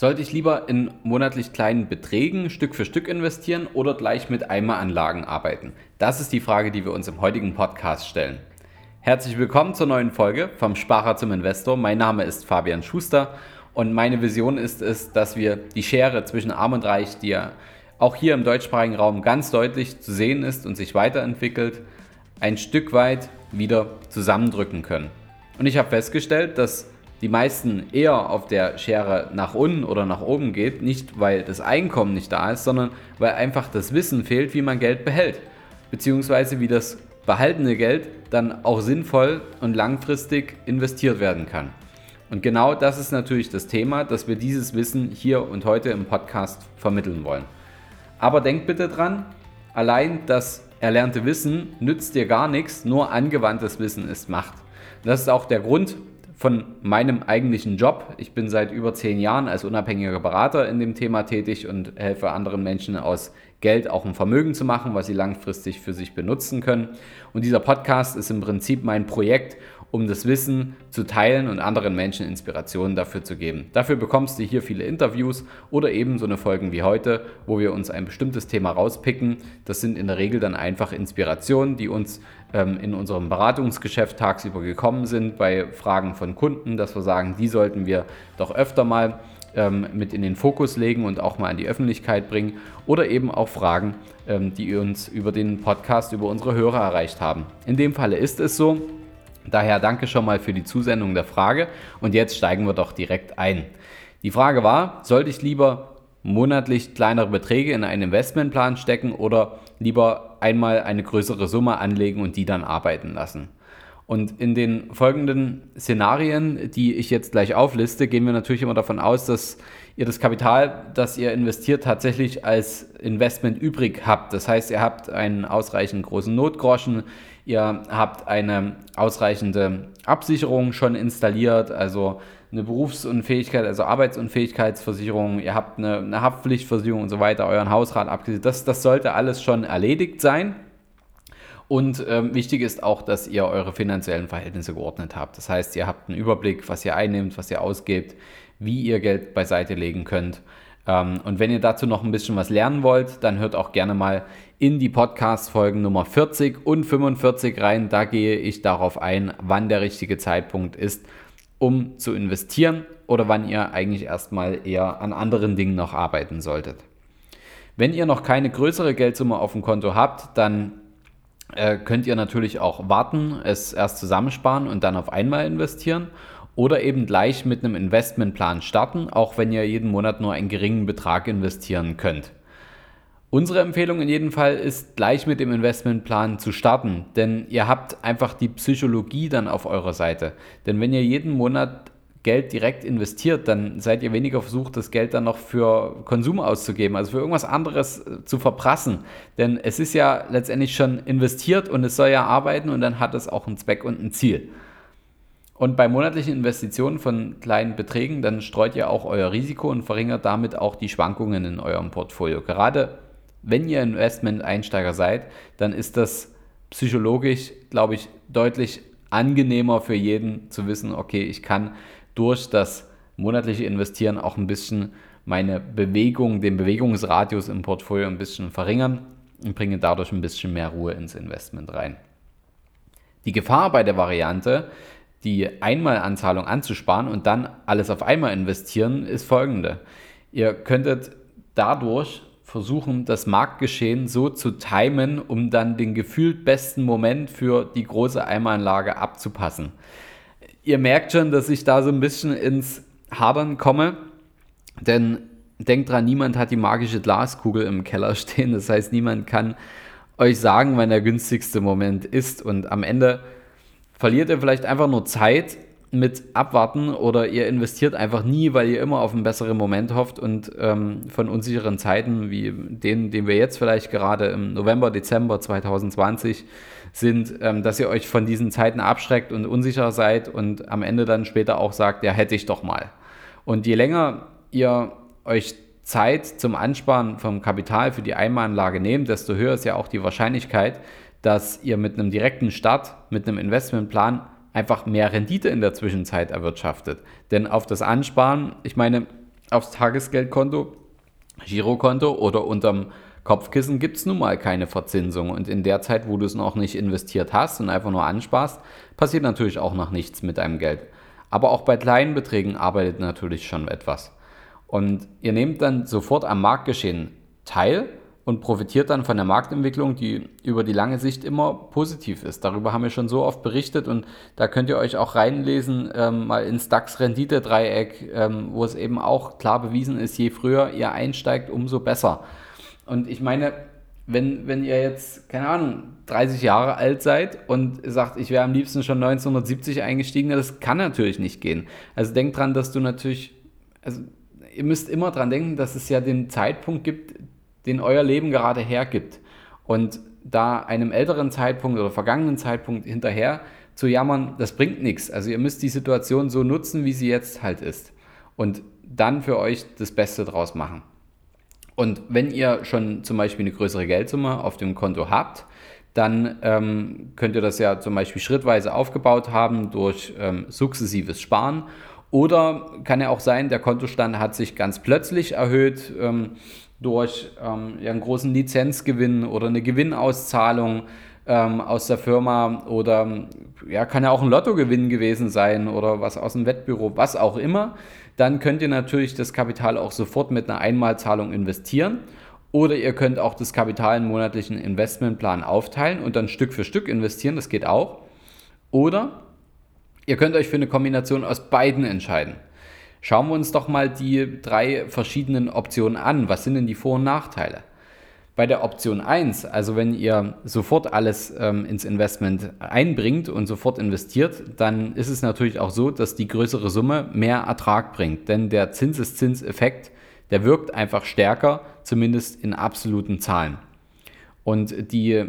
Sollte ich lieber in monatlich kleinen Beträgen Stück für Stück investieren oder gleich mit Eimeranlagen arbeiten? Das ist die Frage, die wir uns im heutigen Podcast stellen. Herzlich willkommen zur neuen Folge vom Sparer zum Investor. Mein Name ist Fabian Schuster und meine Vision ist es, dass wir die Schere zwischen Arm und Reich, die ja auch hier im deutschsprachigen Raum ganz deutlich zu sehen ist und sich weiterentwickelt, ein Stück weit wieder zusammendrücken können. Und ich habe festgestellt, dass die meisten eher auf der Schere nach unten oder nach oben geht, nicht weil das Einkommen nicht da ist, sondern weil einfach das Wissen fehlt, wie man Geld behält, beziehungsweise wie das behaltene Geld dann auch sinnvoll und langfristig investiert werden kann. Und genau das ist natürlich das Thema, dass wir dieses Wissen hier und heute im Podcast vermitteln wollen. Aber denkt bitte dran, allein das erlernte Wissen nützt dir gar nichts, nur angewandtes Wissen ist Macht. Das ist auch der Grund, von meinem eigentlichen Job. Ich bin seit über zehn Jahren als unabhängiger Berater in dem Thema tätig und helfe anderen Menschen aus Geld auch ein Vermögen zu machen, was sie langfristig für sich benutzen können. Und dieser Podcast ist im Prinzip mein Projekt, um das Wissen zu teilen und anderen Menschen Inspirationen dafür zu geben. Dafür bekommst du hier viele Interviews oder eben so eine Folgen wie heute, wo wir uns ein bestimmtes Thema rauspicken. Das sind in der Regel dann einfach Inspirationen, die uns ähm, in unserem Beratungsgeschäft tagsüber gekommen sind bei Fragen von Kunden, dass wir sagen, die sollten wir doch öfter mal ähm, mit in den Fokus legen und auch mal an die Öffentlichkeit bringen oder eben auch Fragen, ähm, die uns über den Podcast, über unsere Hörer erreicht haben. In dem Falle ist es so, Daher danke schon mal für die Zusendung der Frage und jetzt steigen wir doch direkt ein. Die Frage war, sollte ich lieber monatlich kleinere Beträge in einen Investmentplan stecken oder lieber einmal eine größere Summe anlegen und die dann arbeiten lassen? Und in den folgenden Szenarien, die ich jetzt gleich aufliste, gehen wir natürlich immer davon aus, dass ihr das Kapital, das ihr investiert, tatsächlich als Investment übrig habt. Das heißt, ihr habt einen ausreichend großen Notgroschen, ihr habt eine ausreichende Absicherung schon installiert, also eine Berufsunfähigkeit, also Arbeitsunfähigkeitsversicherung, ihr habt eine, eine Haftpflichtversicherung und so weiter, euren Hausrat abgesichert. Das, das sollte alles schon erledigt sein. Und ähm, wichtig ist auch, dass ihr eure finanziellen Verhältnisse geordnet habt. Das heißt, ihr habt einen Überblick, was ihr einnimmt, was ihr ausgebt, wie ihr Geld beiseite legen könnt. Ähm, und wenn ihr dazu noch ein bisschen was lernen wollt, dann hört auch gerne mal in die Podcast-Folgen Nummer 40 und 45 rein. Da gehe ich darauf ein, wann der richtige Zeitpunkt ist, um zu investieren oder wann ihr eigentlich erstmal eher an anderen Dingen noch arbeiten solltet. Wenn ihr noch keine größere Geldsumme auf dem Konto habt, dann äh, könnt ihr natürlich auch warten, es erst zusammensparen und dann auf einmal investieren oder eben gleich mit einem Investmentplan starten, auch wenn ihr jeden Monat nur einen geringen Betrag investieren könnt. Unsere Empfehlung in jedem Fall ist, gleich mit dem Investmentplan zu starten, denn ihr habt einfach die Psychologie dann auf eurer Seite. Denn wenn ihr jeden Monat Geld direkt investiert, dann seid ihr weniger versucht, das Geld dann noch für Konsum auszugeben, also für irgendwas anderes äh, zu verprassen. Denn es ist ja letztendlich schon investiert und es soll ja arbeiten und dann hat es auch einen Zweck und ein Ziel. Und bei monatlichen Investitionen von kleinen Beträgen, dann streut ihr auch euer Risiko und verringert damit auch die Schwankungen in eurem Portfolio. Gerade wenn ihr Investment-Einsteiger seid, dann ist das psychologisch, glaube ich, deutlich angenehmer für jeden zu wissen, okay, ich kann durch das monatliche Investieren auch ein bisschen meine Bewegung, den Bewegungsradius im Portfolio ein bisschen verringern und bringe dadurch ein bisschen mehr Ruhe ins Investment rein. Die Gefahr bei der Variante, die Einmalanzahlung anzusparen und dann alles auf einmal investieren, ist folgende. Ihr könntet dadurch versuchen, das Marktgeschehen so zu timen, um dann den gefühlt besten Moment für die große Eimeranlage abzupassen. Ihr merkt schon, dass ich da so ein bisschen ins Hadern komme, denn denkt dran, niemand hat die magische Glaskugel im Keller stehen. Das heißt, niemand kann euch sagen, wann der günstigste Moment ist. Und am Ende verliert ihr vielleicht einfach nur Zeit, mit abwarten oder ihr investiert einfach nie, weil ihr immer auf einen besseren Moment hofft und ähm, von unsicheren Zeiten wie denen, den wir jetzt vielleicht gerade im November, Dezember 2020 sind, ähm, dass ihr euch von diesen Zeiten abschreckt und unsicher seid und am Ende dann später auch sagt, ja, hätte ich doch mal. Und je länger ihr euch Zeit zum Ansparen vom Kapital für die Einmalanlage nehmt, desto höher ist ja auch die Wahrscheinlichkeit, dass ihr mit einem direkten Start, mit einem Investmentplan einfach mehr Rendite in der Zwischenzeit erwirtschaftet. Denn auf das Ansparen, ich meine, aufs Tagesgeldkonto, Girokonto oder unterm Kopfkissen gibt es nun mal keine Verzinsung. Und in der Zeit, wo du es noch nicht investiert hast und einfach nur ansparst, passiert natürlich auch noch nichts mit deinem Geld. Aber auch bei kleinen Beträgen arbeitet natürlich schon etwas. Und ihr nehmt dann sofort am Marktgeschehen teil und profitiert dann von der Marktentwicklung, die über die lange Sicht immer positiv ist. Darüber haben wir schon so oft berichtet und da könnt ihr euch auch reinlesen, ähm, mal ins DAX-Rendite-Dreieck, ähm, wo es eben auch klar bewiesen ist, je früher ihr einsteigt, umso besser. Und ich meine, wenn, wenn ihr jetzt, keine Ahnung, 30 Jahre alt seid und sagt, ich wäre am liebsten schon 1970 eingestiegen, das kann natürlich nicht gehen. Also denkt dran, dass du natürlich, also ihr müsst immer dran denken, dass es ja den Zeitpunkt gibt, den euer Leben gerade hergibt. Und da einem älteren Zeitpunkt oder vergangenen Zeitpunkt hinterher zu jammern, das bringt nichts. Also ihr müsst die Situation so nutzen, wie sie jetzt halt ist. Und dann für euch das Beste draus machen. Und wenn ihr schon zum Beispiel eine größere Geldsumme auf dem Konto habt, dann ähm, könnt ihr das ja zum Beispiel schrittweise aufgebaut haben durch ähm, sukzessives Sparen. Oder kann ja auch sein, der Kontostand hat sich ganz plötzlich erhöht ähm, durch ähm, einen großen Lizenzgewinn oder eine Gewinnauszahlung ähm, aus der Firma oder ja, kann ja auch ein Lottogewinn gewesen sein oder was aus dem Wettbüro, was auch immer. Dann könnt ihr natürlich das Kapital auch sofort mit einer Einmalzahlung investieren. Oder ihr könnt auch das Kapital in monatlichen Investmentplan aufteilen und dann Stück für Stück investieren, das geht auch. Oder ihr könnt euch für eine Kombination aus beiden entscheiden. Schauen wir uns doch mal die drei verschiedenen Optionen an. Was sind denn die Vor- und Nachteile? Bei der Option 1, also wenn ihr sofort alles ähm, ins Investment einbringt und sofort investiert, dann ist es natürlich auch so, dass die größere Summe mehr Ertrag bringt. Denn der Zinseszinseffekt, der wirkt einfach stärker, zumindest in absoluten Zahlen. Und die,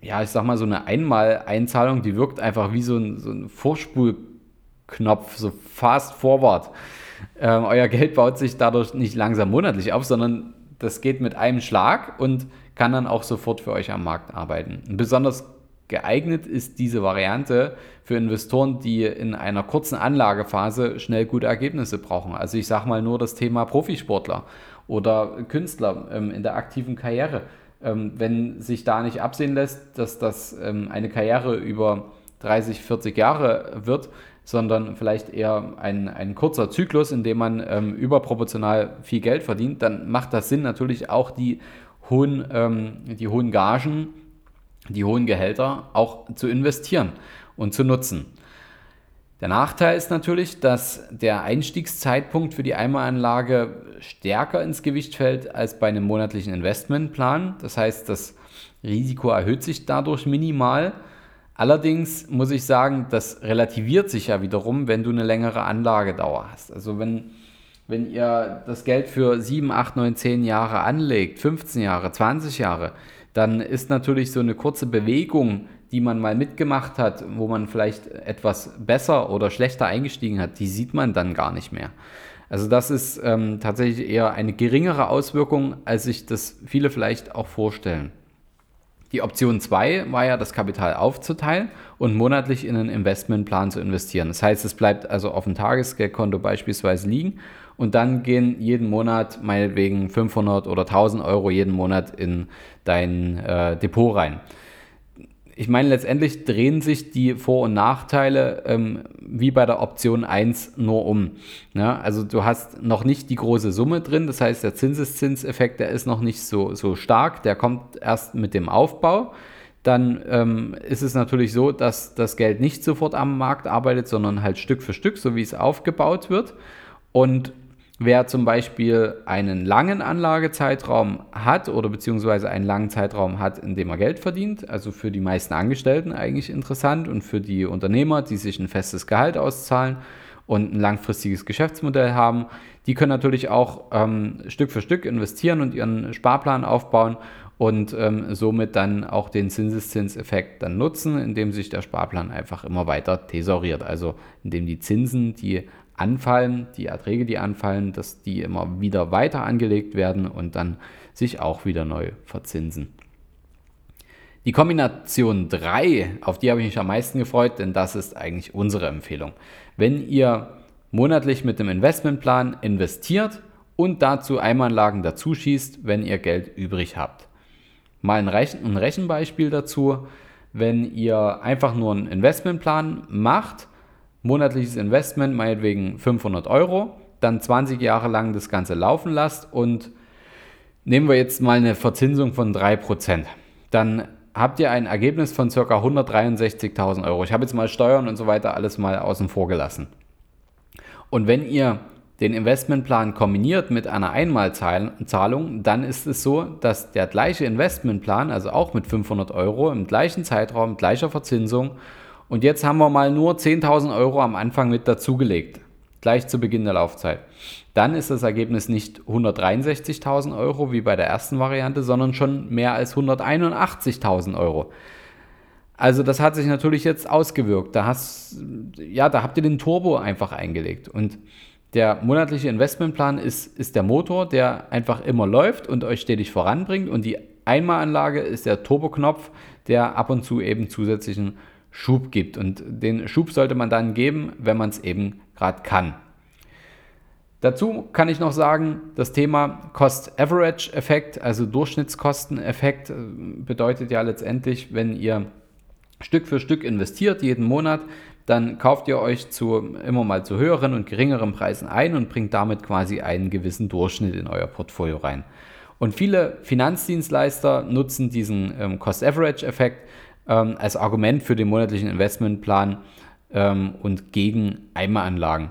ja, ich sag mal, so eine Einmal-Einzahlung, die wirkt einfach wie so ein, so ein Vorspulknopf, so fast forward. Ähm, euer Geld baut sich dadurch nicht langsam monatlich auf, sondern das geht mit einem Schlag und kann dann auch sofort für euch am Markt arbeiten. Besonders geeignet ist diese Variante für Investoren, die in einer kurzen Anlagephase schnell gute Ergebnisse brauchen. Also ich sage mal nur das Thema Profisportler oder Künstler ähm, in der aktiven Karriere. Ähm, wenn sich da nicht absehen lässt, dass das ähm, eine Karriere über 30, 40 Jahre wird, sondern vielleicht eher ein, ein kurzer Zyklus, in dem man ähm, überproportional viel Geld verdient, dann macht das Sinn, natürlich auch die hohen, ähm, die hohen Gagen, die hohen Gehälter auch zu investieren und zu nutzen. Der Nachteil ist natürlich, dass der Einstiegszeitpunkt für die Eimeranlage stärker ins Gewicht fällt als bei einem monatlichen Investmentplan. Das heißt, das Risiko erhöht sich dadurch minimal. Allerdings muss ich sagen, das relativiert sich ja wiederum, wenn du eine längere Anlagedauer hast. Also wenn, wenn ihr das Geld für 7, 8, 9, 10 Jahre anlegt, 15 Jahre, 20 Jahre, dann ist natürlich so eine kurze Bewegung, die man mal mitgemacht hat, wo man vielleicht etwas besser oder schlechter eingestiegen hat, die sieht man dann gar nicht mehr. Also das ist ähm, tatsächlich eher eine geringere Auswirkung, als sich das viele vielleicht auch vorstellen. Die Option 2 war ja, das Kapital aufzuteilen und monatlich in einen Investmentplan zu investieren. Das heißt, es bleibt also auf dem Tagesgeldkonto beispielsweise liegen und dann gehen jeden Monat meinetwegen 500 oder 1000 Euro jeden Monat in dein äh, Depot rein ich meine, letztendlich drehen sich die Vor- und Nachteile ähm, wie bei der Option 1 nur um. Ja, also du hast noch nicht die große Summe drin, das heißt, der Zinseszinseffekt, der ist noch nicht so, so stark, der kommt erst mit dem Aufbau. Dann ähm, ist es natürlich so, dass das Geld nicht sofort am Markt arbeitet, sondern halt Stück für Stück, so wie es aufgebaut wird. Und Wer zum Beispiel einen langen Anlagezeitraum hat oder beziehungsweise einen langen Zeitraum hat, in dem er Geld verdient, also für die meisten Angestellten eigentlich interessant und für die Unternehmer, die sich ein festes Gehalt auszahlen und ein langfristiges Geschäftsmodell haben, die können natürlich auch ähm, Stück für Stück investieren und ihren Sparplan aufbauen und ähm, somit dann auch den Zinseszinseffekt dann nutzen, indem sich der Sparplan einfach immer weiter thesauriert. Also indem die Zinsen, die anfallen, die Erträge, die anfallen, dass die immer wieder weiter angelegt werden und dann sich auch wieder neu verzinsen. Die Kombination 3, auf die habe ich mich am meisten gefreut, denn das ist eigentlich unsere Empfehlung. Wenn ihr monatlich mit dem Investmentplan investiert und dazu Einmalanlagen dazu schießt, wenn ihr Geld übrig habt. Mal ein, Rechen ein Rechenbeispiel dazu. Wenn ihr einfach nur einen Investmentplan macht, monatliches Investment, meinetwegen 500 Euro, dann 20 Jahre lang das Ganze laufen lasst und nehmen wir jetzt mal eine Verzinsung von 3%, dann habt ihr ein Ergebnis von ca. 163.000 Euro. Ich habe jetzt mal Steuern und so weiter alles mal außen vor gelassen. Und wenn ihr den Investmentplan kombiniert mit einer Einmalzahlung, dann ist es so, dass der gleiche Investmentplan, also auch mit 500 Euro im gleichen Zeitraum, gleicher Verzinsung, und jetzt haben wir mal nur 10.000 Euro am Anfang mit dazugelegt, gleich zu Beginn der Laufzeit. Dann ist das Ergebnis nicht 163.000 Euro wie bei der ersten Variante, sondern schon mehr als 181.000 Euro. Also das hat sich natürlich jetzt ausgewirkt. Da, hast, ja, da habt ihr den Turbo einfach eingelegt. Und der monatliche Investmentplan ist, ist der Motor, der einfach immer läuft und euch stetig voranbringt. Und die Einmalanlage ist der Turboknopf, der ab und zu eben zusätzlichen Schub gibt. Und den Schub sollte man dann geben, wenn man es eben gerade kann. Dazu kann ich noch sagen, das Thema Cost-Average-Effekt, also Durchschnittskosteneffekt, äh, bedeutet ja letztendlich, wenn ihr Stück für Stück investiert jeden Monat, dann kauft ihr euch zu immer mal zu höheren und geringeren Preisen ein und bringt damit quasi einen gewissen Durchschnitt in euer Portfolio rein. Und viele Finanzdienstleister nutzen diesen ähm, Cost-Average-Effekt ähm, als Argument für den monatlichen Investmentplan ähm, und gegen Eimeranlagen.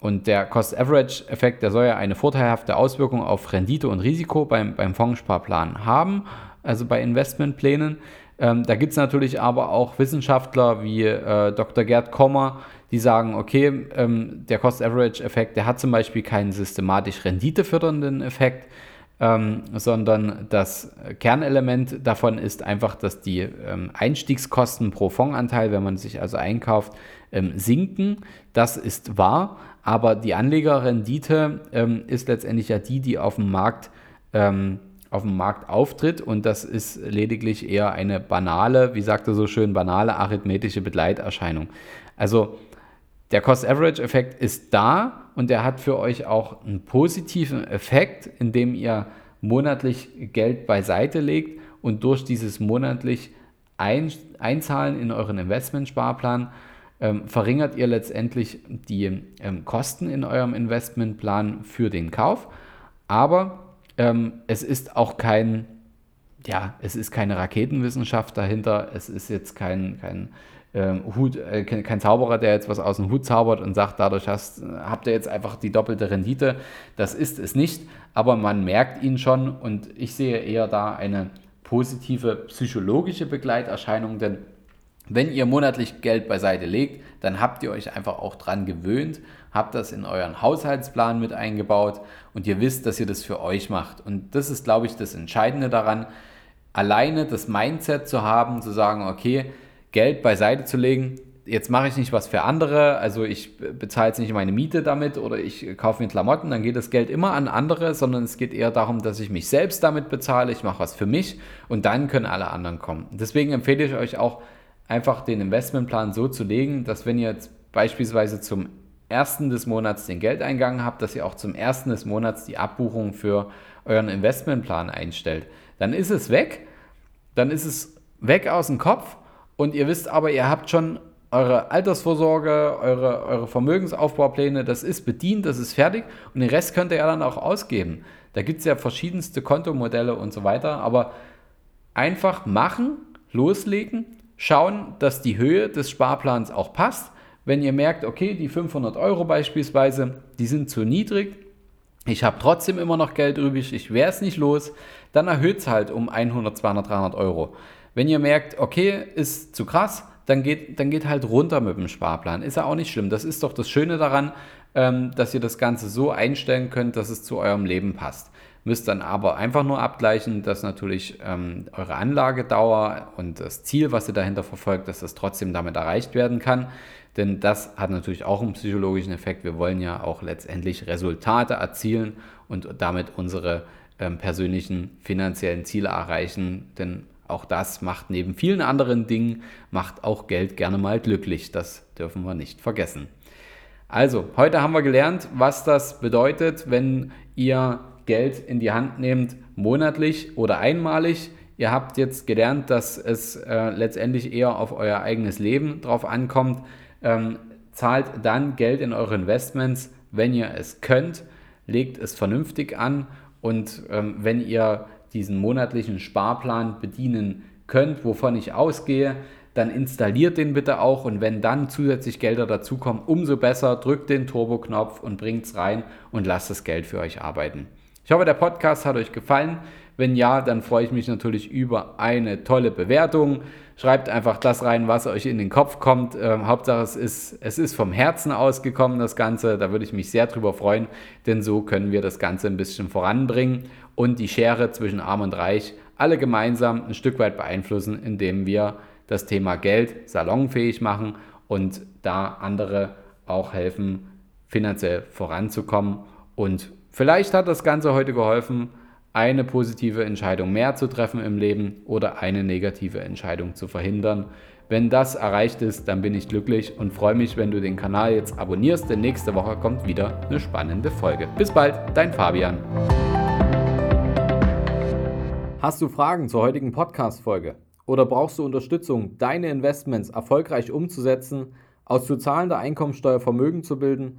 Und der Cost-Average-Effekt, der soll ja eine vorteilhafte Auswirkung auf Rendite und Risiko beim, beim Fondssparplan haben, also bei Investmentplänen. Ähm, da gibt es natürlich aber auch Wissenschaftler wie äh, Dr. Gerd Kommer, die sagen, okay, ähm, der Cost-Average-Effekt, der hat zum Beispiel keinen systematisch renditefördernden Effekt, ähm, sondern das Kernelement davon ist einfach, dass die ähm, Einstiegskosten pro Fondsanteil, wenn man sich also einkauft, ähm, sinken. Das ist wahr, aber die Anlegerrendite ähm, ist letztendlich ja die, die auf dem Markt ähm, auf dem Markt auftritt und das ist lediglich eher eine banale, wie sagt er so schön, banale arithmetische Begleiterscheinung. Also der Cost-Average-Effekt ist da und der hat für euch auch einen positiven Effekt, indem ihr monatlich Geld beiseite legt und durch dieses monatlich ein, Einzahlen in euren Investmentsparplan ähm, verringert ihr letztendlich die ähm, Kosten in eurem Investmentplan für den Kauf. Aber ähm, es ist auch kein, ja, es ist keine Raketenwissenschaft dahinter. Es ist jetzt kein, kein Hut, äh, kein Zauberer, der jetzt was aus dem Hut zaubert und sagt, dadurch hast, habt ihr jetzt einfach die doppelte Rendite. Das ist es nicht, aber man merkt ihn schon und ich sehe eher da eine positive psychologische Begleiterscheinung, denn wenn ihr monatlich Geld beiseite legt, dann habt ihr euch einfach auch dran gewöhnt, habt das in euren Haushaltsplan mit eingebaut und ihr wisst, dass ihr das für euch macht. Und das ist, glaube ich, das Entscheidende daran, alleine das Mindset zu haben, zu sagen, okay, Geld beiseite zu legen. Jetzt mache ich nicht was für andere, also ich bezahle jetzt nicht meine Miete damit oder ich kaufe mir Klamotten, dann geht das Geld immer an andere, sondern es geht eher darum, dass ich mich selbst damit bezahle, ich mache was für mich und dann können alle anderen kommen. Deswegen empfehle ich euch auch einfach den Investmentplan so zu legen, dass wenn ihr jetzt beispielsweise zum ersten des Monats den Geldeingang habt, dass ihr auch zum ersten des Monats die Abbuchung für euren Investmentplan einstellt. Dann ist es weg, dann ist es weg aus dem Kopf und ihr wisst aber, ihr habt schon eure Altersvorsorge, eure, eure Vermögensaufbaupläne, das ist bedient, das ist fertig und den Rest könnt ihr ja dann auch ausgeben. Da gibt es ja verschiedenste Kontomodelle und so weiter, aber einfach machen, loslegen, schauen, dass die Höhe des Sparplans auch passt. Wenn ihr merkt, okay, die 500 Euro beispielsweise, die sind zu niedrig, ich habe trotzdem immer noch Geld übrig, ich wäre es nicht los, dann erhöht es halt um 100, 200, 300 Euro. Wenn ihr merkt, okay, ist zu krass, dann geht, dann geht halt runter mit dem Sparplan. Ist ja auch nicht schlimm. Das ist doch das Schöne daran, ähm, dass ihr das Ganze so einstellen könnt, dass es zu eurem Leben passt. Müsst dann aber einfach nur abgleichen, dass natürlich ähm, eure Anlagedauer und das Ziel, was ihr dahinter verfolgt, dass das trotzdem damit erreicht werden kann. Denn das hat natürlich auch einen psychologischen Effekt. Wir wollen ja auch letztendlich Resultate erzielen und damit unsere ähm, persönlichen finanziellen Ziele erreichen. Denn auch das macht neben vielen anderen Dingen, macht auch Geld gerne mal glücklich. Das dürfen wir nicht vergessen. Also, heute haben wir gelernt, was das bedeutet, wenn ihr Geld in die Hand nehmt, monatlich oder einmalig. Ihr habt jetzt gelernt, dass es äh, letztendlich eher auf euer eigenes Leben drauf ankommt. Ähm, zahlt dann Geld in eure Investments, wenn ihr es könnt, legt es vernünftig an und ähm, wenn ihr diesen monatlichen Sparplan bedienen könnt, wovon ich ausgehe, dann installiert den bitte auch und wenn dann zusätzlich Gelder dazukommen, umso besser, drückt den Turbo-Knopf und bringt es rein und lasst das Geld für euch arbeiten. Ich hoffe, der Podcast hat euch gefallen. Wenn ja, dann freue ich mich natürlich über eine tolle Bewertung. Schreibt einfach das rein, was euch in den Kopf kommt. Ähm, Hauptsache, es ist, es ist vom Herzen ausgekommen, das Ganze. Da würde ich mich sehr drüber freuen, denn so können wir das Ganze ein bisschen voranbringen und die Schere zwischen Arm und Reich alle gemeinsam ein Stück weit beeinflussen, indem wir das Thema Geld salonfähig machen und da andere auch helfen, finanziell voranzukommen. Und vielleicht hat das Ganze heute geholfen, eine positive Entscheidung mehr zu treffen im Leben oder eine negative Entscheidung zu verhindern. Wenn das erreicht ist, dann bin ich glücklich und freue mich, wenn du den Kanal jetzt abonnierst, denn nächste Woche kommt wieder eine spannende Folge. Bis bald, dein Fabian. Hast du Fragen zur heutigen Podcast-Folge? Oder brauchst du Unterstützung, deine Investments erfolgreich umzusetzen, aus zu zahlender Einkommensteuer Vermögen zu bilden